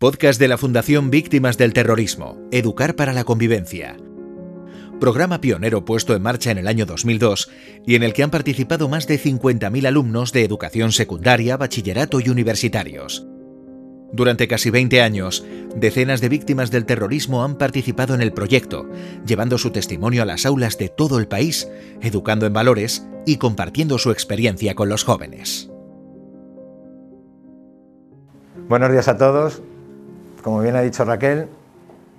Podcast de la Fundación Víctimas del Terrorismo, Educar para la Convivencia. Programa pionero puesto en marcha en el año 2002 y en el que han participado más de 50.000 alumnos de educación secundaria, bachillerato y universitarios. Durante casi 20 años, decenas de víctimas del terrorismo han participado en el proyecto, llevando su testimonio a las aulas de todo el país, educando en valores y compartiendo su experiencia con los jóvenes. Buenos días a todos. Como bien ha dicho Raquel,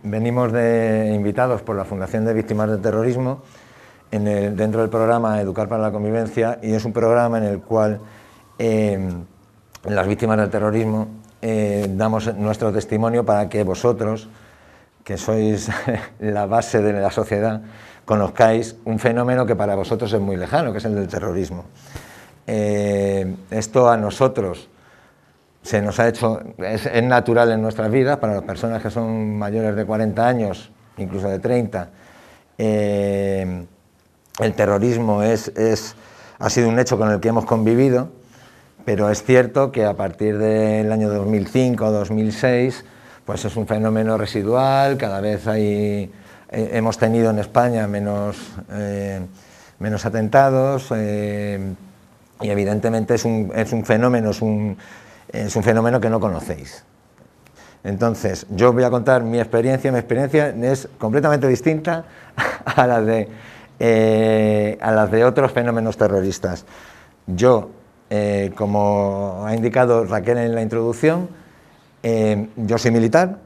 venimos de invitados por la Fundación de Víctimas del Terrorismo dentro del programa Educar para la Convivencia y es un programa en el cual eh, las víctimas del terrorismo eh, damos nuestro testimonio para que vosotros, que sois la base de la sociedad, conozcáis un fenómeno que para vosotros es muy lejano, que es el del terrorismo. Eh, esto a nosotros, se nos ha hecho, es, natural en nuestras vidas, para las personas que son mayores de 40 años, incluso de 30, eh, el terrorismo es, es, ha sido un hecho con el que hemos convivido, pero es cierto que a partir del año 2005 o 2006, pues es un fenómeno residual, cada vez hay, eh, hemos tenido en España menos, eh, menos atentados, y evidentemente es un, es un fenómeno, es un, es un fenómeno que no conocéis. Entonces, yo voy a contar mi experiencia, mi experiencia es completamente distinta a la de, eh, a las de otros fenómenos terroristas. Yo, eh, como ha indicado Raquel en la introducción, eh, yo soy militar,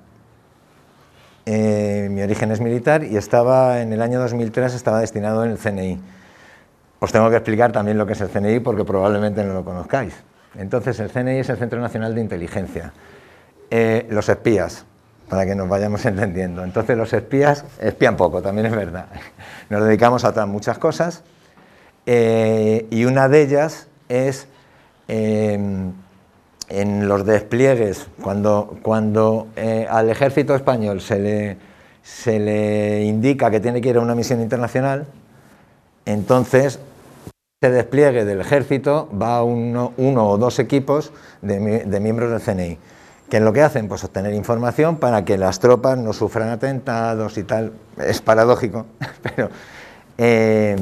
mi origen es militar y estaba en el año 2003 estaba destinado en el CNI. Os tengo que explicar también lo que es el CNI porque probablemente no lo conozcáis. Entonces, el CNI es el Centro Nacional de Inteligencia. Eh, los espías, para que nos vayamos entendiendo. Entonces, los espías espían poco, también es verdad. Nos dedicamos a otras muchas cosas eh, y una de ellas es eh, en los despliegues, cuando, cuando al ejército español se le, se le indica que tiene que ir a una misión internacional, entonces despliegue del ejército va uno, uno o dos equipos de, miembros del CNI. que lo que hacen? Pues obtener información para que las tropas no sufran atentados y tal. Es paradójico, pero eh,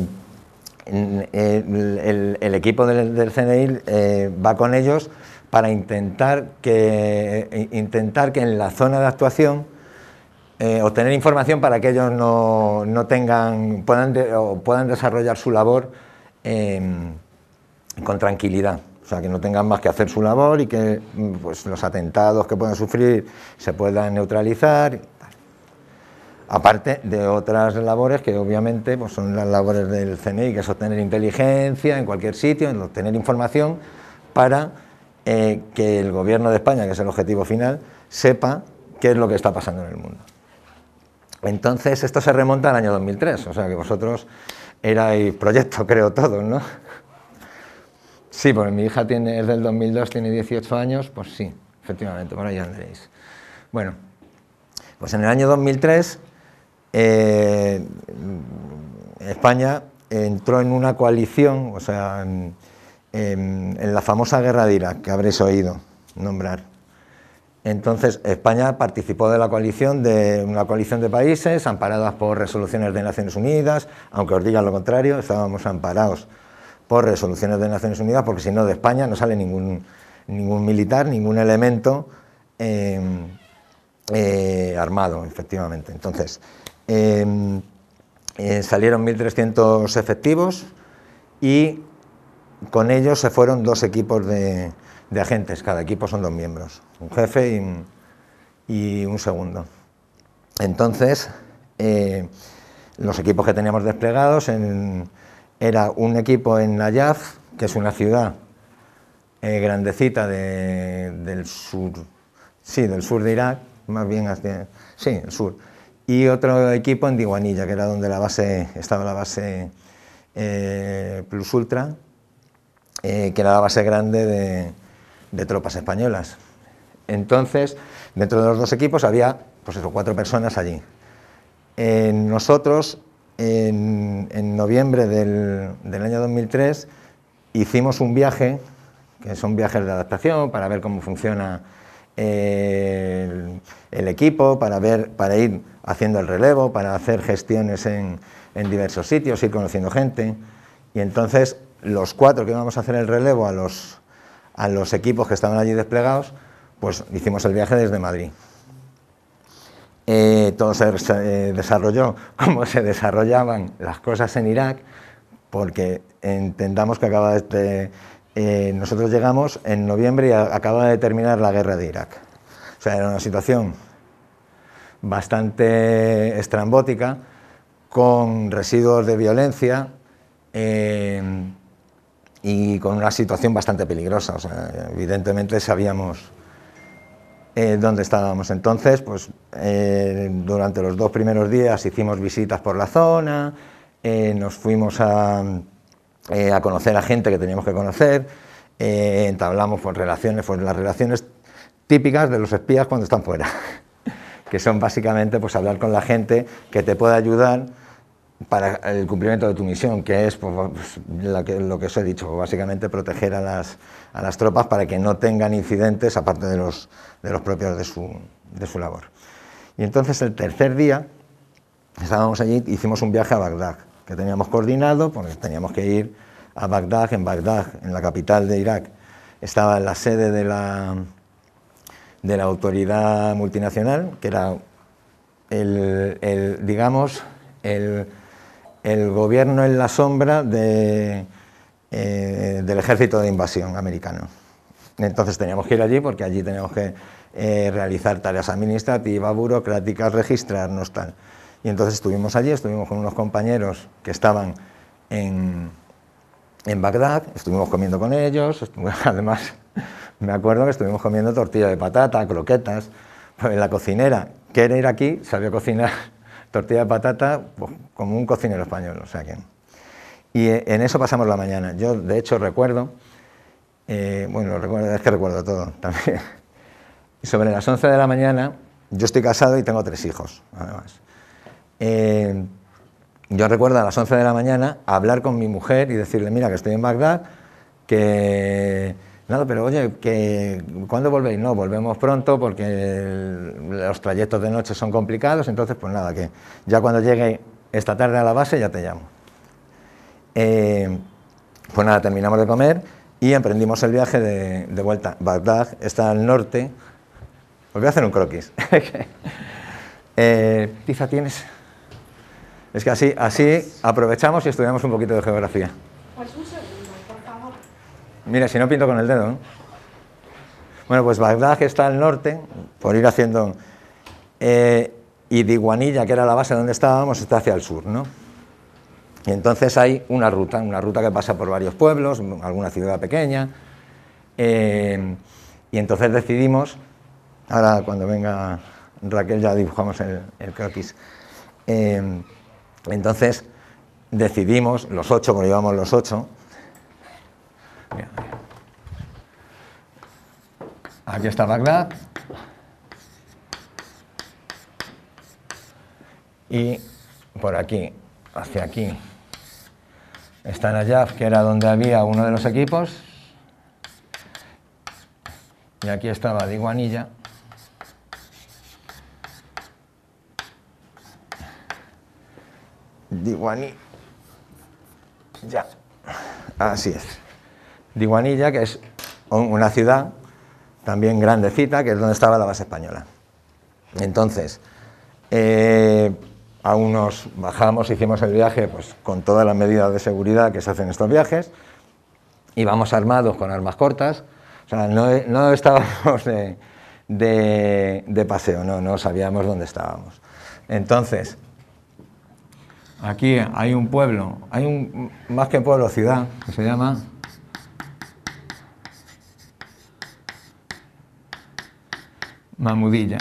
el, equipo del, CNI eh, va con ellos para intentar que, intentar que en la zona de actuación eh, obtener información para que ellos no, no tengan, puedan, puedan desarrollar su labor Em, con tranquilidad. O sea, que no tengan más que hacer su labor y que pues, los atentados que puedan sufrir se puedan neutralizar. Aparte de otras labores que obviamente pues, son las labores del CNI, que es obtener inteligencia en cualquier sitio, en obtener información para eh, que el gobierno de España, que es el objetivo final, sepa qué es lo que está pasando en el mundo. Entonces, esto se remonta al año 2003, o sea que vosotros era el proyecto, creo, todo, ¿no? Sí, porque mi hija tiene, es del 2002, tiene 18 años, pues sí, efectivamente, por ahí andréis. Bueno, pues en el año 2003 eh, España entró en una coalición, o sea, en, en la famosa guerra de Irak, que habréis oído nombrar. Entonces, España participó de la coalición, de una coalición de países amparadas por resoluciones de Naciones Unidas, aunque os digan lo contrario, estábamos amparados por resoluciones de Naciones Unidas, porque si no de España no sale ningún, ningún militar, ningún elemento em, eh, armado, efectivamente. Entonces, em, eh, salieron 1.300 efectivos y con ellos se fueron dos equipos de, de agentes, cada equipo son dos miembros, un jefe y, un segundo. Entonces, eh, los equipos que teníamos desplegados era un equipo en Nayaf, que es una ciudad eh, grandecita del sur, sí, del sur de Irak, más bien hacia, sí, el sur, y otro equipo en Diguanilla, que era donde la base, estaba la base eh, Plus Ultra, que era la base grande de, de tropas españolas. Entonces, dentro de los dos equipos había pues cuatro personas allí. nosotros, en, noviembre del, año 2003, hicimos un viaje, que son viajes de adaptación, para ver cómo funciona eh, el equipo, para, ver, para ir haciendo el relevo, para hacer gestiones en, en diversos sitios, ir conociendo gente. Y entonces los cuatro que íbamos a hacer el relevo a los, a los equipos que estaban allí desplegados, pues hicimos el viaje desde Madrid. Eh, todo se eh, desarrolló como se desarrollaban las cosas en Irak, porque entendamos que acaba de... Eh, nosotros llegamos en noviembre y acaba de terminar la guerra de Irak. O sea, era una situación bastante estrambótica, con residuos de violencia y con una situación bastante peligrosa. Evidentemente sabíamos eh, dónde estábamos. Entonces, pues eh, durante los dos primeros días hicimos visitas por la zona, eh, nos fuimos a, a, conocer a gente que teníamos que conocer, entablamos pues, relaciones, pues, las relaciones típicas de los espías cuando están fuera, que son básicamente pues, hablar con la gente que te puede ayudar para el cumplimiento de tu misión, que es pues, lo, que, lo, que, os he dicho, básicamente proteger a las, tropas para que no tengan incidentes aparte de los, de los propios de su, labor. Y entonces el tercer día estábamos allí, hicimos un viaje a Bagdad, que teníamos coordinado, porque teníamos que ir a Bagdad, en Bagdad, en la capital de Irak, estaba la sede de la, de la autoridad multinacional, que era el digamos, el el gobierno en la sombra eh, del ejército de invasión americano. Entonces teníamos que ir allí porque allí teníamos que eh, realizar tareas administrativas, burocráticas, registrarnos, tal. Y entonces estuvimos allí, estuvimos con unos compañeros que estaban en, en Bagdad, estuvimos comiendo con ellos, además me acuerdo que estuvimos comiendo tortilla de patata, croquetas, pues la cocinera, que era aquí, sabía cocinar tortilla de patata pues, como un cocinero español. O sea que, y eh, en eso pasamos la mañana. Yo, de hecho, recuerdo, eh, bueno, recuerdo, es que recuerdo todo también. Y sobre las 11 de la mañana, yo estoy casado y tengo tres hijos, además. Eh, yo recuerdo a las 11 de la mañana hablar con mi mujer y decirle, mira, que estoy en Bagdad, que Nada, pero oye, que ¿cuándo volvéis? No, volvemos pronto porque los trayectos de noche son complicados, entonces pues nada, que ya cuando llegue esta tarde a la base ya te llamo. Eh, pues nada, terminamos de comer y emprendimos el viaje de, vuelta. Bagdad está al norte. Os voy a hacer un croquis. eh, ¿Tiza tienes? Es que así, así aprovechamos y estudiamos un poquito de geografía. Mira, si no pinto con el dedo. Bueno, pues Bagdad, está al norte, por ir haciendo. Eh, y Diguanilla, que era la base donde estábamos, está hacia el sur, ¿no? Y entonces hay una ruta, una ruta que pasa por varios pueblos, alguna ciudad pequeña. Eh, y entonces decidimos, ahora cuando venga Raquel ya dibujamos el, croquis. Eh, entonces decidimos, los ocho, porque íbamos los ocho, Aquí está Bagdad. Y por aquí, hacia aquí, está Nayaf, que era donde había uno de los equipos. Y aquí estaba Diguanilla. Diguani. Ya. Así es. Diguanilla, que es una ciudad también grandecita, que es donde estaba la base española. Entonces, eh, a unos bajamos, hicimos el viaje pues, con todas las medidas de seguridad que se hacen en estos viajes, íbamos armados con armas cortas, o sea, no, estábamos de, de, paseo, no, no sabíamos dónde estábamos. Entonces, aquí hay un pueblo, hay un, más que pueblo, ciudad, que se llama Mamudilla.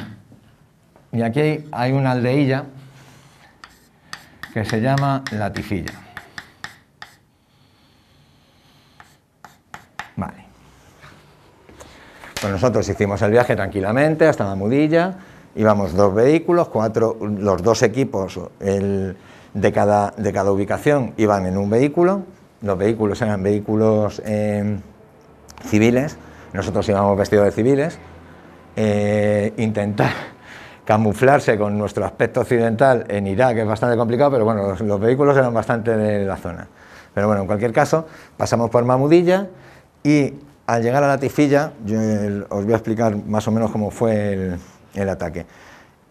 Y aquí hay una aldeilla que se llama Latifilla. Vale. Pues nosotros hicimos el viaje tranquilamente hasta Mamudilla, íbamos dos vehículos, cuatro, los dos equipos de, cada, de cada ubicación iban en un vehículo, los vehículos eran vehículos eh, civiles, nosotros íbamos vestidos de civiles, eh, intentar camuflarse con nuestro aspecto occidental en Irak es bastante complicado, pero bueno, los, vehículos eran bastante de la zona. Pero bueno, en cualquier caso, pasamos por Mamudilla y al llegar a la Tifilla, yo os voy a explicar más o menos cómo fue el, ataque.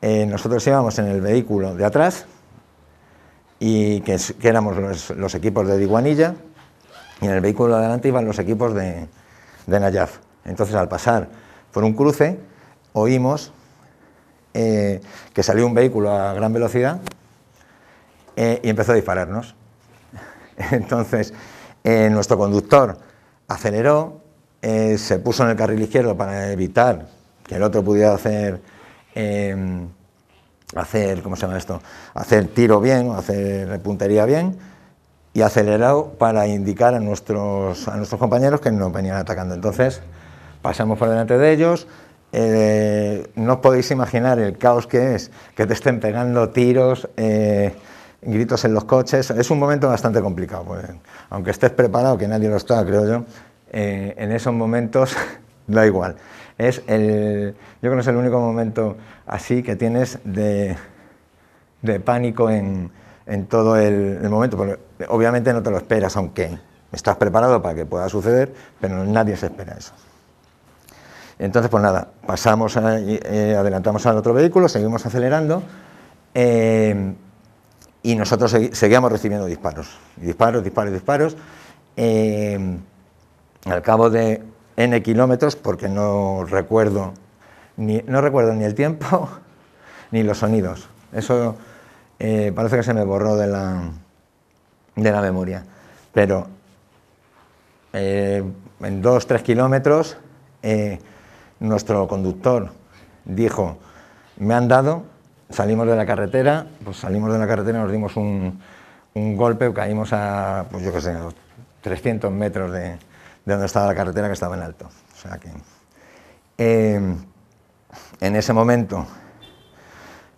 Eh, nosotros íbamos en el vehículo de atrás, y que, éramos los, equipos de Diguanilla, y en el vehículo de adelante iban los equipos de, de Nayaf. Entonces, al pasar por un cruce, oímos eh, que salió un vehículo a gran velocidad eh, y empezó a dispararnos. Entonces, eh, nuestro conductor aceleró, se puso en el carril izquierdo para evitar que el otro pudiera hacer, hacer ¿cómo se llama esto? Hacer tiro bien, hacer puntería bien, y aceleró para indicar a nuestros, a nuestros compañeros que nos venían atacando. Entonces, pasamos por delante de ellos, eh, no podéis imaginar el caos que es, que te estén pegando tiros, eh, gritos en los coches. Es un momento bastante complicado, pues, aunque estés preparado, que nadie lo está, creo yo, eh, en esos momentos da igual. Es el, yo creo que es el único momento así que tienes de, pánico en, todo el, momento, obviamente no te lo esperas, aunque estás preparado para que pueda suceder, pero nadie se espera eso. Entonces, pues nada, pasamos, eh, adelantamos al otro vehículo, seguimos acelerando eh, y nosotros seguíamos recibiendo disparos, disparos, disparos, disparos. Eh, al cabo de n kilómetros, porque no recuerdo ni, no recuerdo ni el tiempo ni los sonidos. Eso parece que se me borró de la, de la memoria. Pero en dos, tres kilómetros nuestro conductor dijo, me han dado, salimos de la carretera, pues salimos de la carretera, nos dimos un, golpe, caímos a, pues yo qué sé, 300 metros de, donde estaba la carretera que estaba en alto. O sea que, em, en ese momento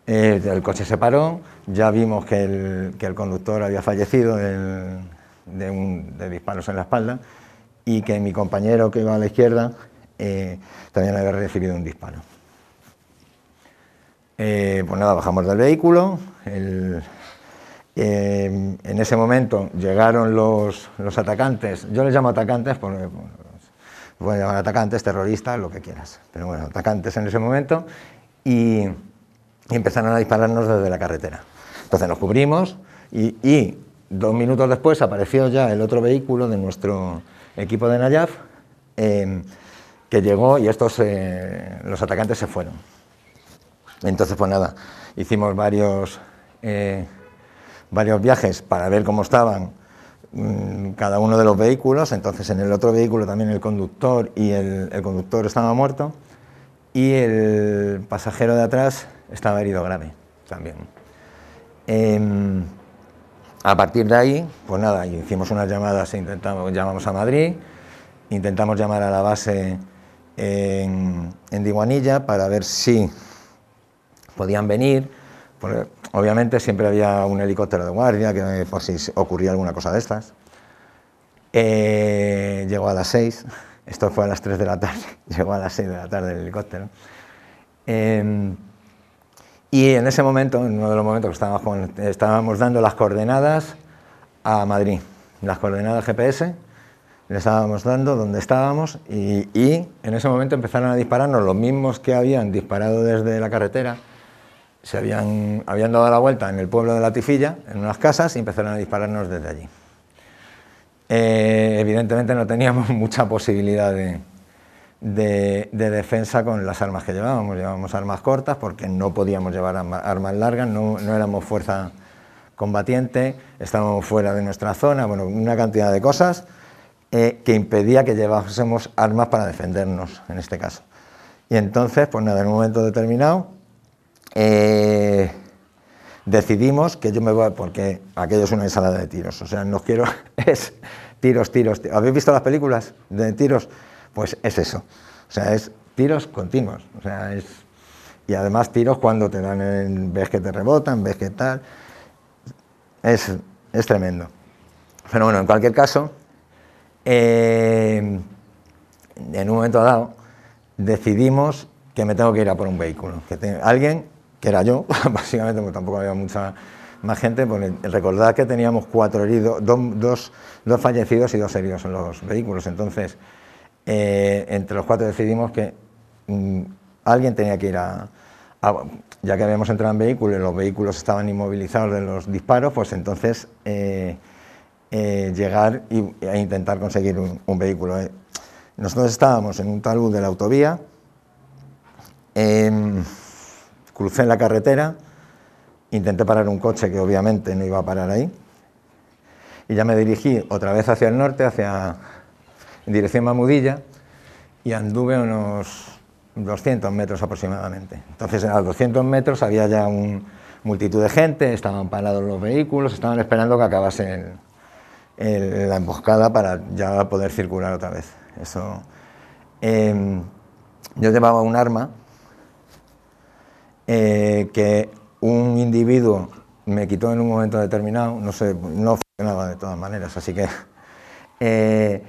eh, el coche se paró, ya vimos que el, conductor había fallecido de disparos en la espalda y que mi compañero que iba a la izquierda eh, también había recibido un disparo. Eh, pues nada, bajamos del vehículo. Eh, en ese momento llegaron los, atacantes, yo les llamo atacantes, porque pueden llamar atacantes, terroristas, lo que quieras, pero bueno, atacantes en ese momento, y, empezaron a dispararnos desde la carretera. Entonces nos cubrimos y, dos minutos después apareció ya el otro vehículo de nuestro equipo de Nayaf que llegó y estos, eh, los atacantes se fueron. Entonces, pues nada, hicimos varios, eh, varios viajes para ver cómo estaban mm, cada uno de los vehículos. Entonces, en el otro vehículo también el conductor y el, conductor estaba muerto y el pasajero de atrás estaba herido grave también. Em, a partir de ahí, pues nada, hicimos unas llamadas, intentamos, llamamos a Madrid, intentamos llamar a la base en, en Diguanilla para ver si podían venir. obviamente siempre había un helicóptero de guardia que por si ocurría alguna cosa de estas. Eh, llegó a las 6, esto fue a las 3 de la tarde, llegó a las 6 de la tarde el helicóptero. Em, y en ese momento, en uno de los momentos que estábamos, estábamos dando las coordenadas a Madrid, las coordenadas GPS, le estábamos dando donde estábamos y, en ese momento empezaron a dispararnos los mismos que habían disparado desde la carretera, se habían, habían dado la vuelta en el pueblo de La Tifilla, en unas casas, y empezaron a dispararnos desde allí. Eh, evidentemente no teníamos mucha posibilidad de, de, defensa con las armas que llevábamos. Llevábamos armas cortas porque no podíamos llevar armas largas, no, no éramos fuerza combatiente, estábamos fuera de nuestra zona, bueno, una cantidad de cosas eh, que impedía que llevásemos armas para defendernos, en este caso. Y entonces, pues nada, en un momento determinado, eh, decidimos que yo me voy, porque aquello es una ensalada de tiros, o sea, no quiero, es tiros, tiros, tiros. ¿Habéis visto las películas de tiros? Pues es eso, o sea, es tiros continuos, o sea, es, y además tiros cuando te dan, ves que te rebotan, ves que tal, es, es tremendo. Pero bueno, en cualquier caso, eh, en un momento dado decidimos que me tengo que ir a por un vehículo, que alguien que era yo, básicamente, porque tampoco había mucha más gente, pues recordad que teníamos cuatro heridos, dos, dos, fallecidos y dos heridos en los vehículos. Entonces, eh, entre los cuatro decidimos que mm, alguien tenía que ir a, ya que habíamos entrado en vehículo y los vehículos estaban inmovilizados de los disparos, pues entonces eh, eh, llegar e intentar conseguir un, vehículo. Nosotros estábamos en un talud de la autovía, em, crucé la carretera, Intenté parar un coche que obviamente no iba a parar ahí. Y ya me dirigí otra vez hacia el norte, hacia en dirección Mamudilla, y anduve unos 200 metros aproximadamente. Entonces, a los 200 metros había ya un, multitud de gente, estaban parados los vehículos, estaban esperando que acabase la emboscada para ya poder circular otra vez. Eso. Em, yo llevaba un arma eh, que un individuo me quitó en un momento determinado, no sé, no funcionaba de todas maneras, así que... Eh,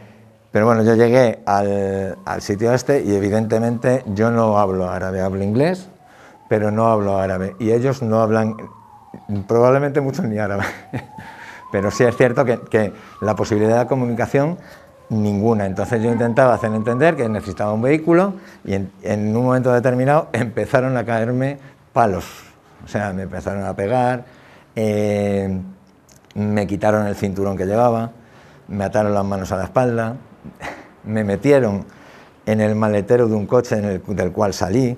pero bueno, yo llegué al, sitio este y evidentemente yo no hablo árabe, hablo inglés, pero no hablo árabe. Y ellos no hablan probablemente mucho ni árabe. pero sí es cierto que, la posibilidad de comunicación, ninguna. Entonces yo intentaba hacer entender que necesitaba un vehículo y en un momento determinado empezaron a caerme palos o sea, me empezaron a pegar, eh, me quitaron el cinturón que llevaba, me ataron las manos a la espalda, me metieron en el maletero de un coche del cual salí.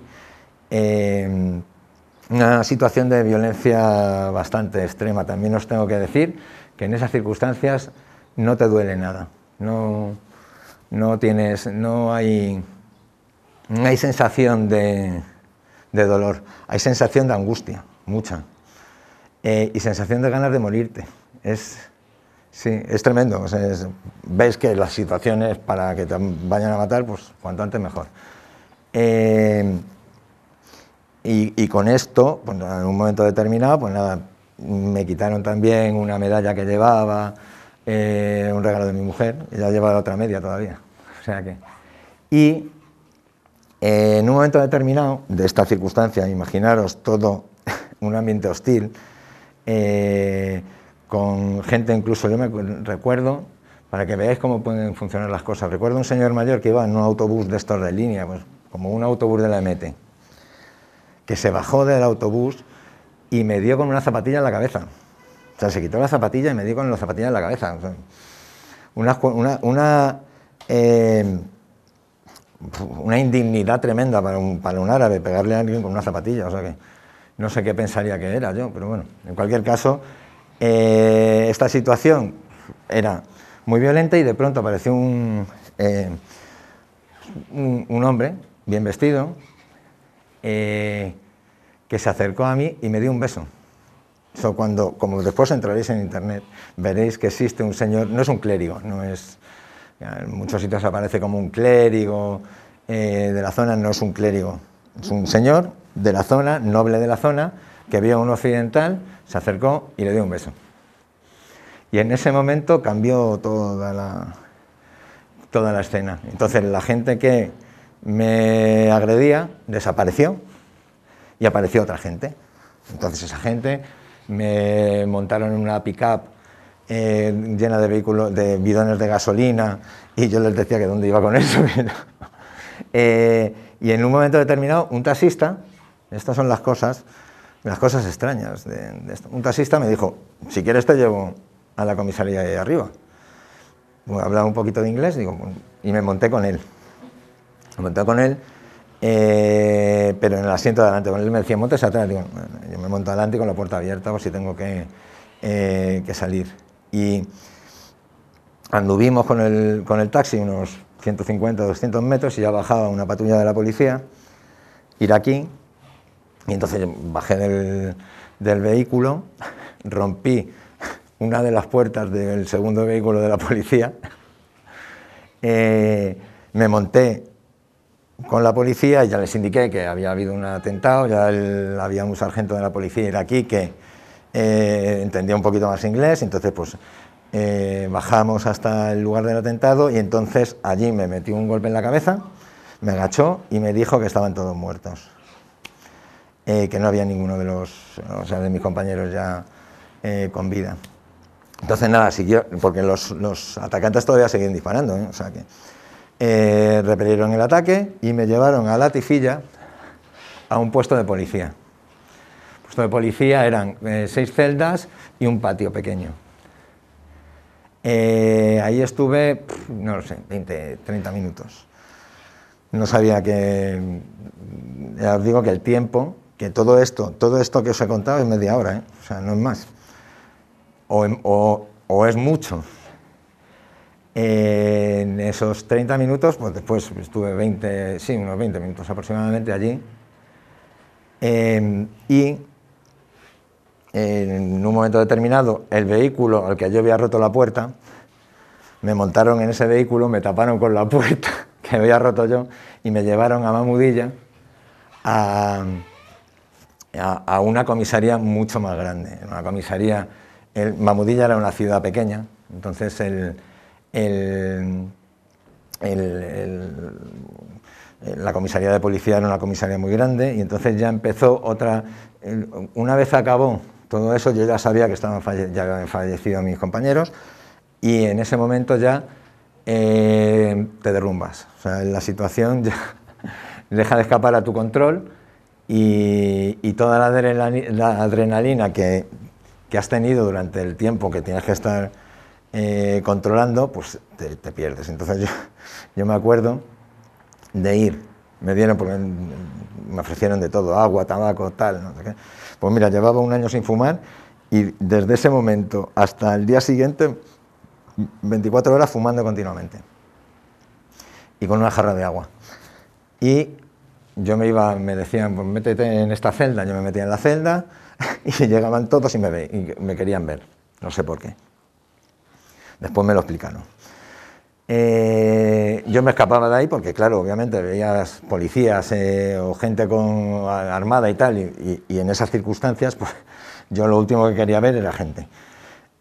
Eh, una situación de violencia bastante extrema. También os tengo que decir que en esas circunstancias no te duele nada. No, no tienes, no hay, no hay sensación de, de dolor, hay sensación de angustia, mucha, eh, y sensación de ganas de morirte. Es, sí, es tremendo. ves que las situaciones para que te vayan a matar, pues cuanto antes mejor. Eh, y, con esto, pues, en un momento determinado, pues nada, me quitaron también una medalla que llevaba, eh, un regalo de mi mujer, y ya llevaba otra media todavía. O sea. Y eh, en un momento determinado de esta circunstancia, imaginaros todo un ambiente hostil, eh, con gente incluso, yo me recuerdo, para que veáis cómo pueden funcionar las cosas, recuerdo un señor mayor que iba en un autobús de estos de línea, pues, como un autobús de la MT, que se bajó del autobús y me dio con una zapatilla en la cabeza. O sea, se quitó la zapatilla y me dio con la zapatilla en la cabeza. una, una, eh, una indignidad tremenda para un, para un árabe pegarle a alguien con una zapatilla, o sea que no sé qué pensaría que era yo, pero bueno, en cualquier caso, eh, esta situación era muy violenta y de pronto apareció un, eh, un, hombre bien vestido que se acercó a mí y me dio un beso. Eso cuando, como después entraréis en internet, veréis que existe un señor, no es un clérigo, no es en muchos sitios aparece como un clérigo eh, de la zona, no es un clérigo, es un señor de la zona, noble de la zona, que vio a un occidental, se acercó y le dio un beso. Y en ese momento cambió toda la, toda la escena. Entonces la gente que me agredía desapareció y apareció otra gente. Entonces esa gente me montaron en una pick-up eh, llena de vehículos, de bidones de gasolina, y yo les decía que dónde iba con eso. Eh, y en un momento determinado, un taxista, estas son las cosas, las cosas extrañas de, esto. Un taxista me dijo, si quieres te llevo a la comisaría de arriba. hablaba un poquito de inglés y me monté con él. Me monté con él, eh, pero en el asiento de adelante. Con él me decía, montes atrás. Digo, yo me monto adelante con la puerta abierta por si tengo que, que salir. Y anduvimos con el, con el taxi unos 150, 200 metros y ya bajaba una patrulla de la policía ir aquí Y entonces bajé del, del vehículo, rompí una de las puertas del segundo vehículo de la policía, eh, me monté con la policía y ya les indiqué que había habido un atentado, ya había un sargento de la policía aquí que eh, entendía un poquito más inglés, entonces pues eh, bajamos hasta el lugar del atentado y entonces allí me metió un golpe en la cabeza, me agachó y me dijo que estaban todos muertos. eh, que no había ninguno de los, o sea, de mis compañeros ya eh, con vida. Entonces nada, siguió, porque los, los atacantes todavía seguían disparando, o sea que eh, repelieron el ataque y me llevaron a la tifilla a un puesto de policía. El puesto de policía eran eh, seis celdas y un patio pequeño. Eh, ahí estuve, no lo sé, 20, 30 minutos. No sabía que, ya os digo que el tiempo, que todo esto, todo esto que os he contado es media hora, ¿eh? o sea, no es más. O, em- es mucho. En esos 30 minutos, pues después estuve 20, sí, unos 20 minutos aproximadamente allí. Eh, y en un momento determinado, el vehículo al que yo había roto la puerta, me montaron en ese vehículo, me taparon con la puerta que había roto yo y me llevaron a Mamudilla a, a, una comisaría mucho más grande. Una comisaría, Mamudilla era una ciudad pequeña, entonces el, la comisaría de policía era una comisaría muy grande y entonces ya empezó otra, una vez acabó todo eso yo ya sabía que estaban falle- ya habían fallecido mis compañeros y en ese momento ya eh, te derrumbas, la situación ya deja de escapar a tu control y, y toda la adrenali- la adrenalina que has tenido durante el tiempo que tienes que estar eh, controlando, pues te, pierdes. Entonces yo, yo me acuerdo de ir, me dieron, porque me ofrecieron de todo, agua, tabaco, tal, no sé qué. Pues mira, llevaba un año sin fumar y desde ese momento hasta el día siguiente, 24 horas fumando continuamente y con una jarra de agua. Y yo me iba, me decían, pues métete en esta celda, yo me metía en la celda y llegaban todos me, ve- y me querían ver, no sé por qué. Después me lo explicaron. Eh, yo me escapaba de ahí porque, claro, obviamente veías policías eh, o gente armada y tal, y, en esas circunstancias, pues yo lo último que quería ver era gente.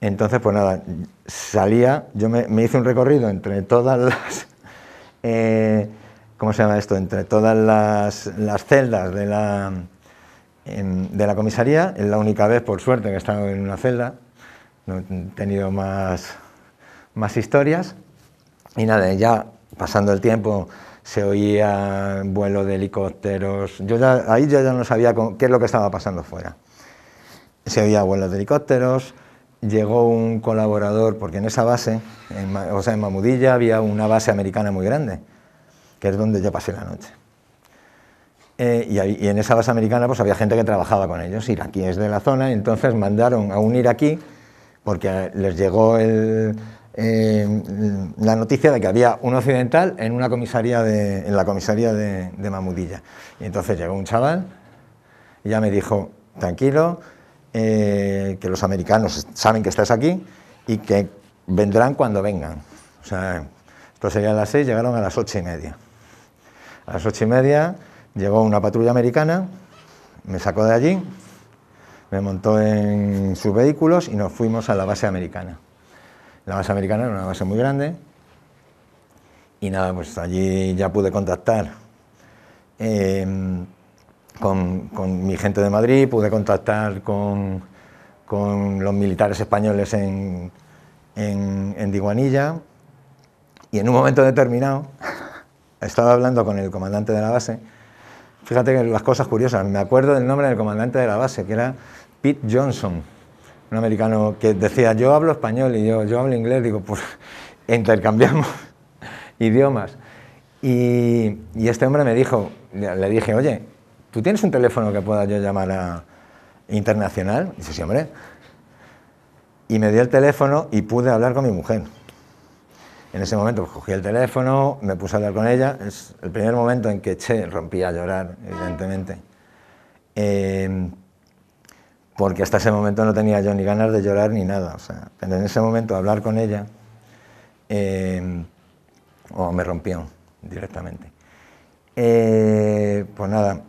Entonces, pues nada, salía, yo me, hice un recorrido entre todas las, eh, ¿cómo se llama esto? Entre todas las, celdas de la, de la comisaría. Es la única vez, por suerte, que he estado en una celda. No he tenido más, más historias. Y nada, ya pasando el tiempo se oía vuelo de helicópteros. Yo ya, ahí yo ya no sabía con- qué es lo que estaba pasando fuera. Se oía vuelos de helicópteros. Llegó un colaborador, porque en esa base, en, o sea, en Mamudilla había una base americana muy grande, que es donde yo pasé la noche. Eh, y, en esa base americana pues había gente que trabajaba con ellos, iraquíes de la zona, entonces mandaron a un iraquí, porque les llegó el, eh, la noticia de que había un occidental en, una comisaría de, en la comisaría de, Mamudilla. Y entonces llegó un chaval y ya me dijo, tranquilo, eh, que los americanos saben que estás aquí y que vendrán cuando vengan. O sea, esto sería a las seis, llegaron a las ocho y media. A las ocho y media llegó una patrulla americana, me sacó de allí, me montó en sus vehículos y nos fuimos a la base americana. La base americana era una base muy grande. Y nada, pues allí ya pude contactar eh, con, con mi gente de Madrid, pude contactar con, con los militares españoles en, en, en Diguanilla. Y en un momento determinado estaba hablando con el comandante de la base. Fíjate que las cosas curiosas, me acuerdo del nombre del comandante de la base, que era Pete Johnson, un americano que decía, yo hablo español y yo, yo hablo inglés, digo, pues intercambiamos idiomas. Y, y este hombre me dijo, le dije, oye, ¿tú tienes un teléfono que pueda yo llamar a internacional? dice, sí, hombre. Y me dio el teléfono y pude hablar con mi mujer. En ese momento pues, cogí el teléfono, me puse a hablar con ella. Es el primer momento en que eché, rompí a llorar, evidentemente. Eh, porque hasta ese momento no tenía yo ni ganas de llorar ni nada. O sea, pero en ese momento hablar con ella eh, oh, me rompió directamente. Eh, pues nada,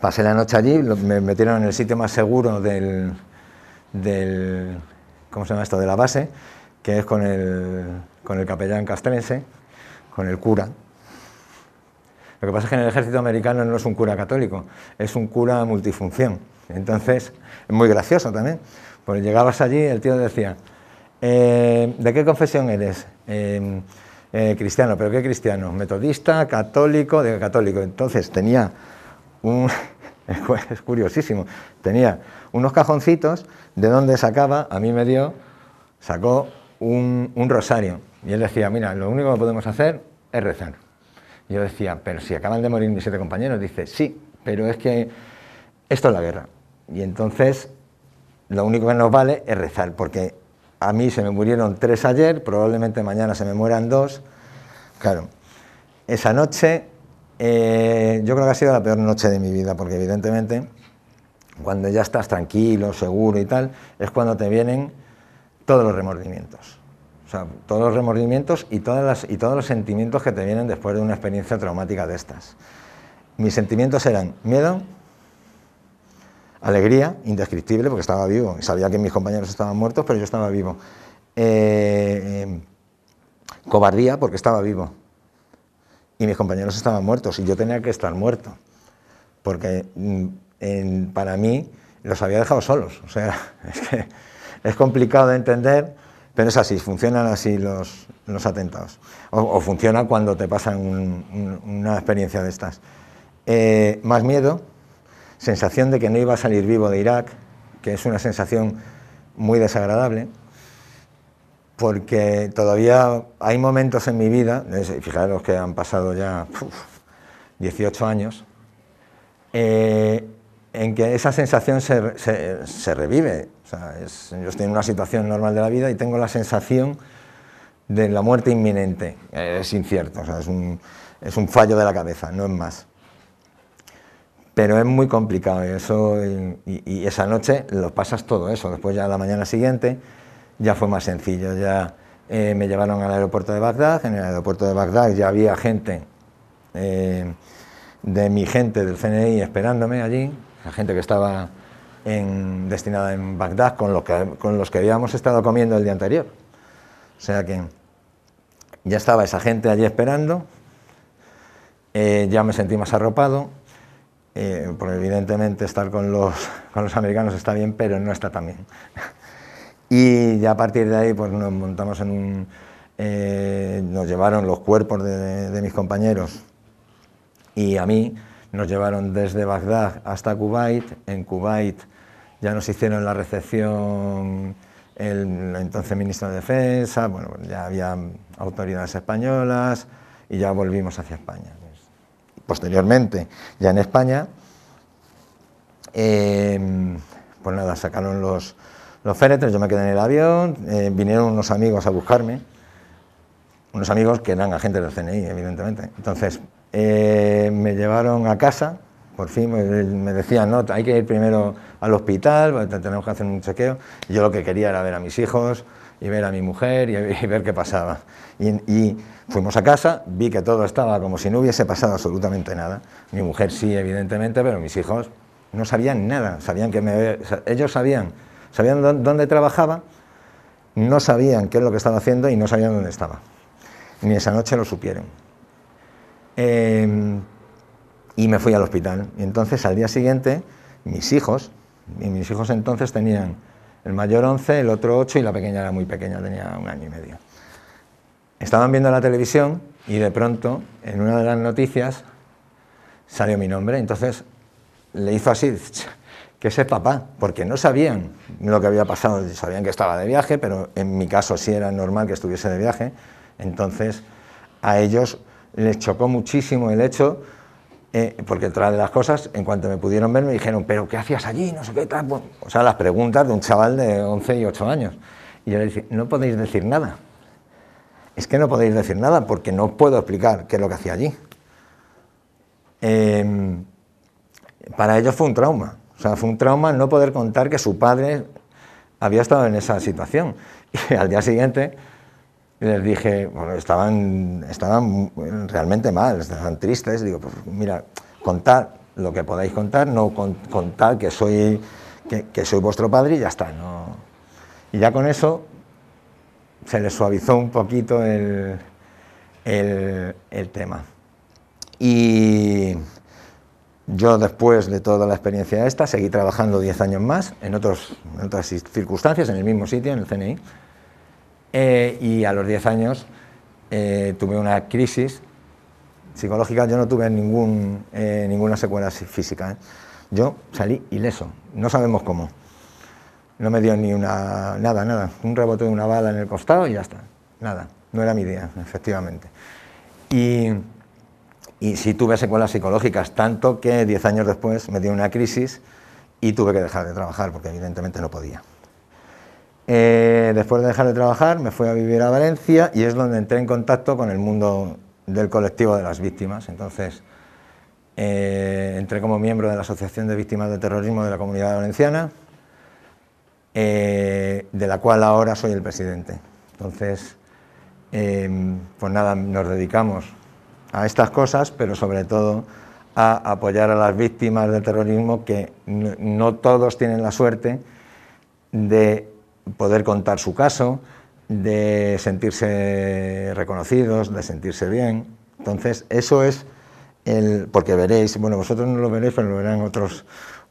pasé la noche allí, me metieron en el sitio más seguro del, del ¿cómo se llama esto? de la base, que es con el, con el capellán castrense, con el cura. Lo que pasa es que en el ejército americano no es un cura católico, es un cura multifunción. Entonces, es muy gracioso también. Porque llegabas allí y el tío decía, eh, ¿de qué confesión eres? Eh, eh, cristiano, ¿pero qué cristiano? ¿Metodista, católico? De católico. Entonces tenía un... es curiosísimo, tenía unos cajoncitos de donde sacaba, a mí me dio, sacó un, un rosario. Y él decía, mira, lo único que podemos hacer es rezar. Yo decía, pero si acaban de morir mis siete compañeros, dice, sí, pero es que esto es la guerra. Y entonces lo único que nos vale es rezar, porque a mí se me murieron tres ayer, probablemente mañana se me mueran dos. Claro, esa noche eh, yo creo que ha sido la peor noche de mi vida, porque evidentemente cuando ya estás tranquilo, seguro y tal, es cuando te vienen todos los remordimientos. O sea, todos los remordimientos y, todas las, y todos los sentimientos que te vienen después de una experiencia traumática de estas. Mis sentimientos eran miedo, alegría indescriptible porque estaba vivo. Sabía que mis compañeros estaban muertos, pero yo estaba vivo. Eh, eh, cobardía porque estaba vivo. Y mis compañeros estaban muertos y yo tenía que estar muerto. Porque mm, para mí los había dejado solos. O sea, es que es complicado de entender, pero es así, funcionan así los, los atentados. O, funciona cuando te pasan una experiencia de estas. Eh, más miedo, sensación de que no iba a salir vivo de Irak, que es una sensación muy desagradable, porque todavía hay momentos en mi vida, fijaros que han pasado ya 18 años, eh, en que esa sensación se, revive. yo estoy en una situación normal de la vida y tengo la sensación de la muerte inminente. Es incierto, es un fallo de la cabeza, no es más pero es muy complicado eso y, esa noche lo pasas todo eso. Después ya la mañana siguiente ya fue más sencillo, ya eh, me llevaron al aeropuerto de Bagdad, en el aeropuerto de Bagdad ya había gente eh, de mi gente del CNI esperándome allí, la gente que estaba destinada en Bagdad con, que, con los que habíamos estado comiendo el día anterior. O sea que ya estaba esa gente allí esperando, eh, ya me sentí más arropado, eh, porque evidentemente estar con los, con los americanos está bien, pero no está tan bien. y ya a partir de ahí pues nos montamos en un... Eh, nos llevaron los cuerpos de, mis compañeros y a mí nos llevaron desde Bagdad hasta Kuwait. En Kuwait ya nos hicieron la recepción el entonces ministro de Defensa, bueno, ya había autoridades españolas y ya volvimos hacia España posteriormente, ya en España, eh, pues nada, sacaron los, los féretros, yo me quedé en el avión, eh, vinieron unos amigos a buscarme, unos amigos que eran agentes del CNI, evidentemente. Entonces, eh, me llevaron a casa, por fin me, decían, no, hay que ir primero al hospital, tenemos que hacer un chequeo. yo lo que quería era ver a mis hijos y ver a mi mujer y, ver qué pasaba. y Fuimos a casa, vi que todo estaba como si no hubiese pasado absolutamente nada. Mi mujer sí, evidentemente, pero mis hijos no sabían nada. Sabían que me, ellos sabían, sabían dónde trabajaba, no sabían qué es lo que estaba haciendo y no sabían dónde estaba. Ni esa noche lo supieron. Em, y me fui al hospital. Y entonces al día siguiente, mis hijos, y mis hijos entonces tenían el mayor 11, el otro 8 y la pequeña era muy pequeña, tenía un año y medio. Estaban viendo la televisión y de pronto, en una de las noticias, salió mi nombre. Entonces le hizo así, que ese papá, porque no sabían lo que había pasado, sabían que estaba de viaje, pero en mi caso sí era normal que estuviese de viaje. Entonces a ellos les chocó muchísimo el hecho, eh, porque tras de las cosas, en cuanto me pudieron ver, me dijeron, ¿pero qué hacías allí? No sé qué tal. o sea, las preguntas de un chaval de 11 y 8 años. Y yo le dije, no podéis decir nada es que no podéis decir nada porque no puedo explicar qué es lo que hacía allí. Em, para ellos fue un trauma. O sea, fue un trauma no poder contar que su padre había estado en esa situación. Y al día siguiente les dije, bueno, estaban, estaban realmente mal, estaban tristes. Digo, pues mira, contad lo que podáis contar, no contar que soy, que, soy vuestro padre y ya está. Y ya con eso se le suavizó un poquito el, el, tema. Y yo después de toda la experiencia esta, seguí trabajando 10 años más en, otros, otras circunstancias, en el mismo sitio, en el CNI. Eh, y a los 10 años eh, tuve una crisis psicológica, yo no tuve ningún, eh, ninguna secuela física. Yo salí ileso, no sabemos cómo. No me dio ni una, nada, nada, un rebote de una bala en el costado y ya está, nada, no era mi día, efectivamente. Y y sí tuve secuelas psicológicas, tanto que diez años después me dio una crisis y tuve que dejar de trabajar, porque evidentemente no podía. Eh, después de dejar de trabajar, me fui a vivir a Valencia y es donde entré en contacto con el mundo del colectivo de las víctimas. Entonces, eh, entré como miembro de la Asociación de Víctimas de Terrorismo de la Comunidad Valenciana, eh, de la cual ahora soy el presidente. Entonces, pues nada, nos dedicamos a estas cosas, pero sobre todo a apoyar a las víctimas del terrorismo que no, todos tienen la suerte de poder contar su caso, de sentirse reconocidos, de sentirse bien. Entonces, eso es el. Porque veréis, bueno, vosotros no lo veréis, pero lo verán otros,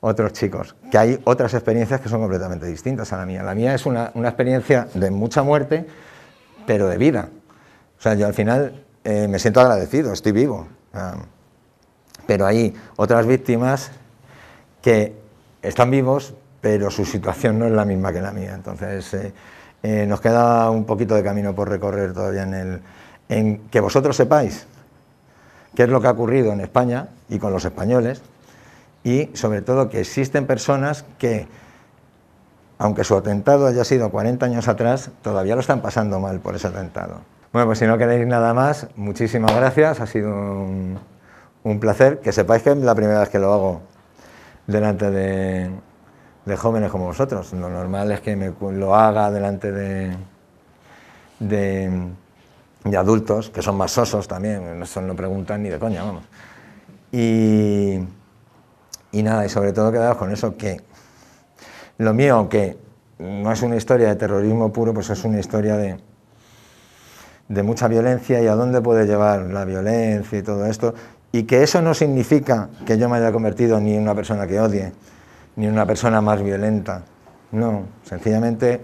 otros chicos, que hay otras experiencias que son completamente distintas a la mía. La mía es una, una experiencia de mucha muerte, pero de vida. O sea, yo al final eh, me siento agradecido, estoy vivo. pero hay otras víctimas que están vivos, pero su situación no es la misma que la mía. Entonces, eh, eh, nos queda un poquito de camino por recorrer todavía en, el, en que vosotros sepáis qué es lo que ha ocurrido en España y con los españoles, y sobre todo que existen personas que, aunque su atentado haya sido 40 años atrás, todavía lo están pasando mal por ese atentado. Bueno, pues si no queréis nada más, muchísimas gracias, ha sido un, placer. Que sepáis que es la primera vez que lo hago delante de, jóvenes como vosotros. Lo normal es que me, lo haga delante de, de, adultos, que son más sosos también, eso no preguntan ni de coña, vamos. Y, y nada, y sobre todo quedaos con eso, que lo mío, aunque no es una historia de terrorismo puro, pues es una historia de de mucha violencia y a dónde puede llevar la violencia y todo esto, y que eso no significa que yo me haya convertido ni en una persona que odie, ni en una persona más violenta. No, sencillamente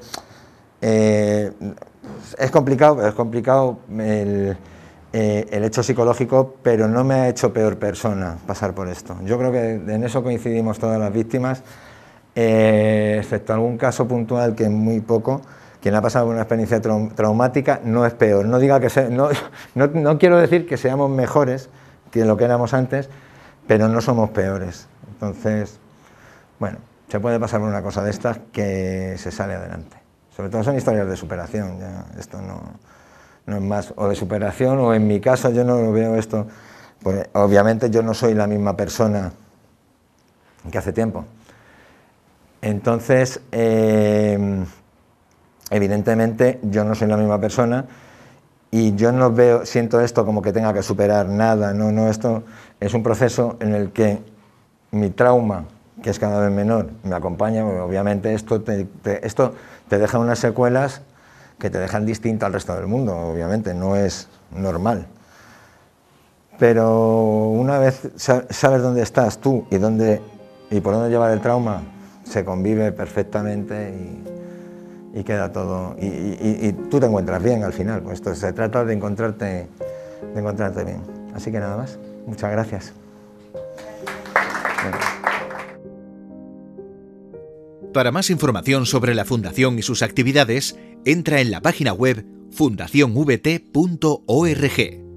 eh, es complicado, es complicado el, eh, el, hecho psicológico, pero no me ha hecho peor persona pasar por esto. Yo creo que en eso coincidimos todas las víctimas, eh, excepto algún caso puntual que muy poco, quien ha pasado una experiencia traumática no es peor. No, diga que no, no, quiero decir que seamos mejores que lo que éramos antes, pero no somos peores. Entonces, bueno, se puede pasar por una cosa de estas que se sale adelante. Sobre todo son historias de superación, esto no, no o de superación, o en mi caso yo no veo esto, porque obviamente yo no soy la misma persona que hace tiempo. Entonces, eh, evidentemente yo no soy la misma persona y yo no veo, siento esto como que tenga que superar nada, no, no, esto es un proceso en el que mi trauma, que es cada vez menor, me acompaña, obviamente esto esto te deja unas secuelas que te dejan distinto al resto del mundo, obviamente, no es normal. Pero una vez sabes dónde estás tú y, dónde, y por dónde llevar el trauma, se convive perfectamente y, y queda todo. Y, tú te encuentras bien al final. Pues esto se trata de encontrarte, de encontrarte bien. Así que nada más. Muchas gracias. Para más información sobre la Fundación y sus actividades, entra en la página web fundacionvt.org.